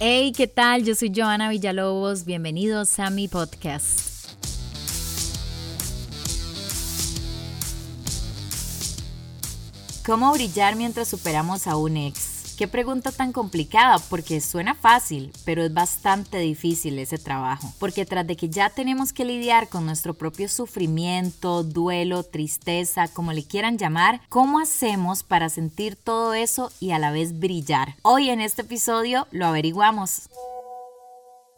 Hey, ¿qué tal? Yo soy Joana Villalobos. Bienvenidos a mi podcast. ¿Cómo brillar mientras superamos a un ex? Qué pregunta tan complicada, porque suena fácil, pero es bastante difícil ese trabajo. Porque tras de que ya tenemos que lidiar con nuestro propio sufrimiento, duelo, tristeza, como le quieran llamar, ¿cómo hacemos para sentir todo eso y a la vez brillar? Hoy en este episodio lo averiguamos.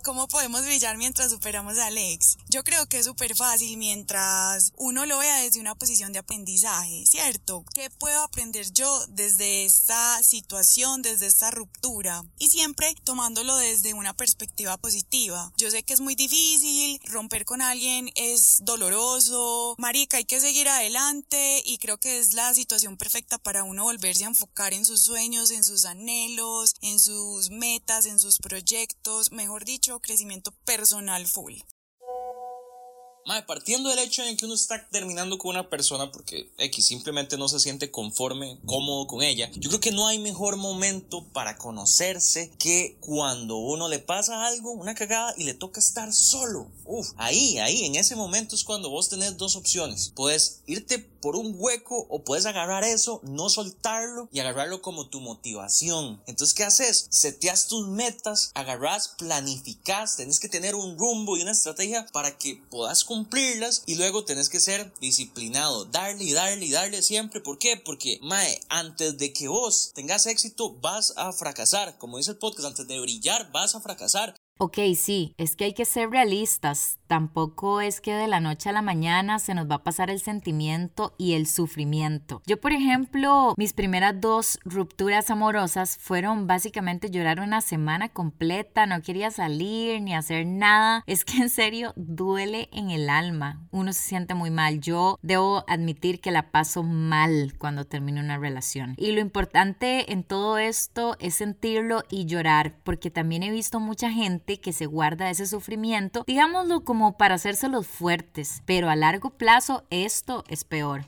¿Cómo podemos brillar mientras superamos a Alex? Yo creo que es súper fácil mientras uno lo vea desde una posición de aprendizaje, ¿cierto? ¿Qué puedo aprender yo desde esta situación, desde esta ruptura? Y siempre tomándolo desde una perspectiva positiva. Yo sé que es muy difícil, romper con alguien es doloroso, marica, hay que seguir adelante y creo que es la situación perfecta para uno volverse a enfocar en sus sueños, en sus anhelos, en sus metas, en sus proyectos, mejor dicho, crecimiento personal full. Partiendo del hecho en que uno está terminando con una persona porque X simplemente no se siente conforme, cómodo con ella, yo creo que no hay mejor momento para conocerse que cuando uno le pasa algo, una cagada y le toca estar solo. Uf, ahí, ahí, en ese momento es cuando vos tenés dos opciones. Puedes irte por un hueco o puedes agarrar eso, no soltarlo y agarrarlo como tu motivación. Entonces, ¿qué haces? Seteas tus metas, agarras, planificas, tenés que tener un rumbo y una estrategia para que puedas cumplirlas y luego tenés que ser disciplinado, darle y darle y darle siempre. ¿Por qué? Porque, mae, antes de que vos tengas éxito vas a fracasar. Como dice el podcast, antes de brillar vas a fracasar. Ok, sí, es que hay que ser realistas. Tampoco es que de la noche a la mañana se nos va a pasar el sentimiento y el sufrimiento. Yo, por ejemplo, mis primeras dos rupturas amorosas fueron básicamente llorar una semana completa, no quería salir ni hacer nada. Es que en serio duele en el alma. Uno se siente muy mal. Yo debo admitir que la paso mal cuando termino una relación. Y lo importante en todo esto es sentirlo y llorar, porque también he visto mucha gente que se guarda ese sufrimiento, digámoslo como para hacérselos fuertes, pero a largo plazo esto es peor.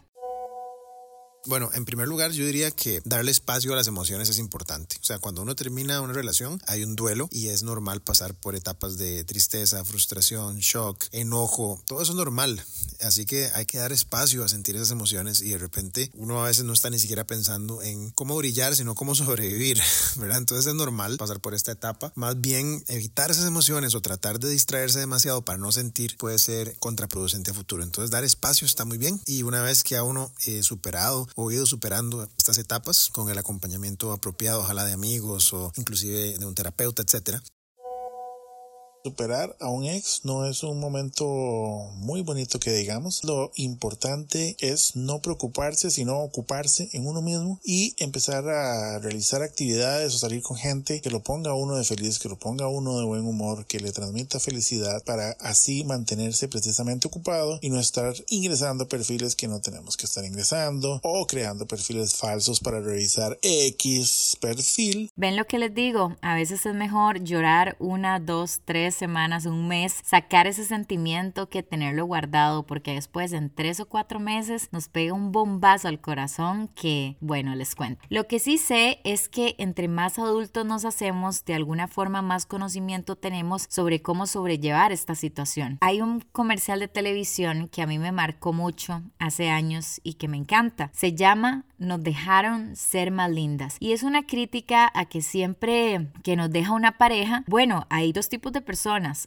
Bueno, en primer lugar, yo diría que darle espacio a las emociones es importante. O sea, cuando uno termina una relación, hay un duelo y es normal pasar por etapas de tristeza, frustración, shock, enojo. Todo eso es normal. Así que hay que dar espacio a sentir esas emociones y de repente uno a veces no está ni siquiera pensando en cómo brillar, sino cómo sobrevivir, ¿verdad? Entonces es normal pasar por esta etapa. Más bien, evitar esas emociones o tratar de distraerse demasiado para no sentir puede ser contraproducente a futuro. Entonces, dar espacio está muy bien y una vez que a uno eh, superado o ido superando estas etapas con el acompañamiento apropiado, ojalá de amigos o inclusive de un terapeuta, etcétera, Superar a un ex no es un momento muy bonito que digamos. Lo importante es no preocuparse, sino ocuparse en uno mismo y empezar a realizar actividades o salir con gente que lo ponga a uno de feliz, que lo ponga uno de buen humor, que le transmita felicidad para así mantenerse precisamente ocupado y no estar ingresando perfiles que no tenemos que estar ingresando o creando perfiles falsos para revisar X perfil. ¿Ven lo que les digo? A veces es mejor llorar una, dos, tres semanas, un mes, sacar ese sentimiento que tenerlo guardado, porque después en tres o cuatro meses nos pega un bombazo al corazón que, bueno, les cuento. Lo que sí sé es que entre más adultos nos hacemos, de alguna forma más conocimiento tenemos sobre cómo sobrellevar esta situación. Hay un comercial de televisión que a mí me marcó mucho hace años y que me encanta. Se llama Nos dejaron ser más lindas. Y es una crítica a que siempre que nos deja una pareja, bueno, hay dos tipos de personas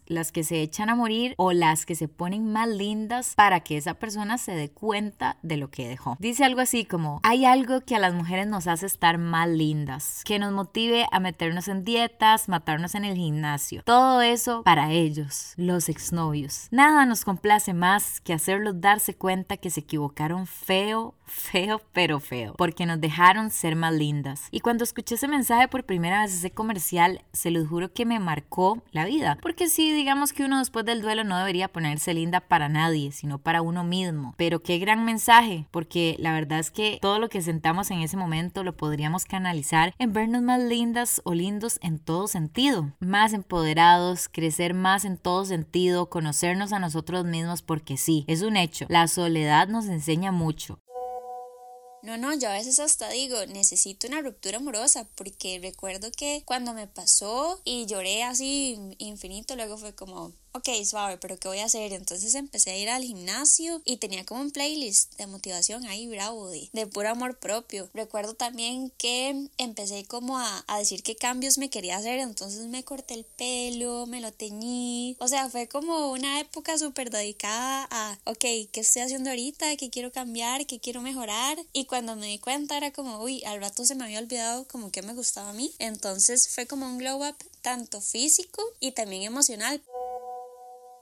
las que se echan a morir o las que se ponen más lindas para que esa persona se dé cuenta de lo que dejó. Dice algo así como, hay algo que a las mujeres nos hace estar más lindas, que nos motive a meternos en dietas, matarnos en el gimnasio. Todo eso para ellos, los exnovios. Nada nos complace más que hacerlos darse cuenta que se equivocaron feo, feo, pero feo, porque nos dejaron ser más lindas. Y cuando escuché ese mensaje por primera vez, ese comercial, se los juro que me marcó la vida porque sí, digamos que uno después del duelo no debería ponerse linda para nadie, sino para uno mismo. Pero qué gran mensaje, porque la verdad es que todo lo que sentamos en ese momento lo podríamos canalizar en vernos más lindas o lindos en todo sentido, más empoderados, crecer más en todo sentido, conocernos a nosotros mismos, porque sí, es un hecho, la soledad nos enseña mucho. No, no, yo a veces hasta digo, necesito una ruptura amorosa, porque recuerdo que cuando me pasó y lloré así infinito, luego fue como, ok, suave, pero ¿qué voy a hacer? Entonces empecé a ir al gimnasio y tenía como un playlist de motivación ahí bravo, de, de puro amor propio. Recuerdo también que empecé como a, a, decir qué cambios me quería hacer, entonces me corté el pelo, me lo teñí, o sea, fue como una época súper dedicada a, ok, ¿qué estoy haciendo ahorita? ¿Qué quiero cambiar? ¿Qué quiero mejorar? Y cuando me di cuenta era como, uy, al rato se me había olvidado como que me gustaba a mí. Entonces fue como un glow up tanto físico y también emocional.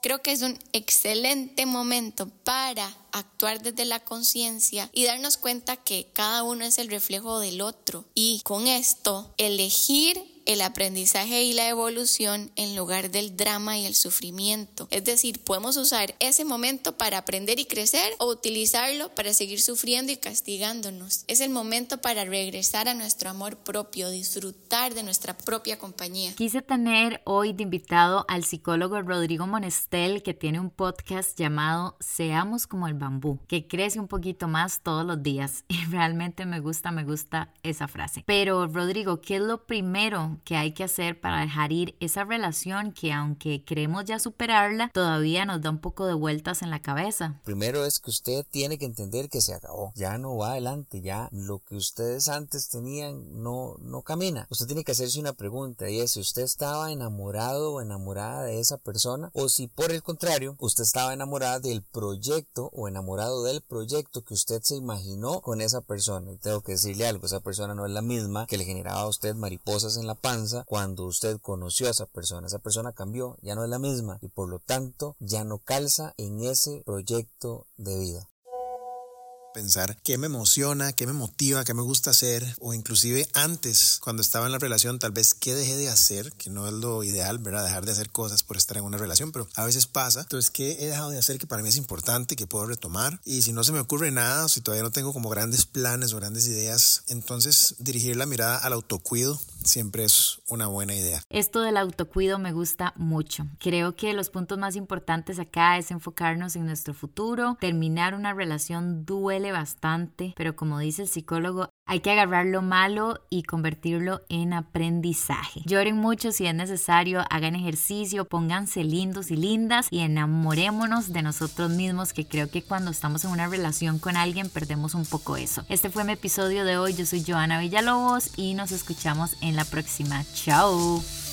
Creo que es un excelente momento para actuar desde la conciencia y darnos cuenta que cada uno es el reflejo del otro. Y con esto elegir el aprendizaje y la evolución en lugar del drama y el sufrimiento. Es decir, podemos usar ese momento para aprender y crecer o utilizarlo para seguir sufriendo y castigándonos. Es el momento para regresar a nuestro amor propio, disfrutar de nuestra propia compañía. Quise tener hoy de invitado al psicólogo Rodrigo Monestel que tiene un podcast llamado Seamos como el bambú, que crece un poquito más todos los días y realmente me gusta, me gusta esa frase. Pero Rodrigo, ¿qué es lo primero que hay que hacer para dejar ir esa relación que aunque queremos ya superarla, todavía nos da un poco de vueltas en la cabeza. Primero es que usted tiene que entender que se acabó, ya no va adelante, ya lo que ustedes antes tenían no, no camina. Usted tiene que hacerse una pregunta y es si usted estaba enamorado o enamorada de esa persona o si por el contrario usted estaba enamorada del proyecto o enamorado del proyecto que usted se imaginó con esa persona. Y tengo que decirle algo, esa persona no es la misma que le generaba a usted mariposas en la panza cuando usted conoció a esa persona. Esa persona cambió, ya no es la misma y por lo tanto ya no calza en ese proyecto de vida pensar qué me emociona, qué me motiva, qué me gusta hacer, o inclusive antes, cuando estaba en la relación, tal vez qué dejé de hacer, que no es lo ideal, ¿verdad? Dejar de hacer cosas por estar en una relación, pero a veces pasa. Entonces, ¿qué he dejado de hacer que para mí es importante, que puedo retomar? Y si no se me ocurre nada, si todavía no tengo como grandes planes o grandes ideas, entonces dirigir la mirada al autocuido siempre es una buena idea. Esto del autocuido me gusta mucho. Creo que los puntos más importantes acá es enfocarnos en nuestro futuro, terminar una relación duele bastante, pero como dice el psicólogo, hay que agarrar lo malo y convertirlo en aprendizaje. Lloren mucho si es necesario, hagan ejercicio, pónganse lindos y lindas y enamorémonos de nosotros mismos, que creo que cuando estamos en una relación con alguien perdemos un poco eso. Este fue mi episodio de hoy, yo soy Joana Villalobos y nos escuchamos en la próxima. Chao.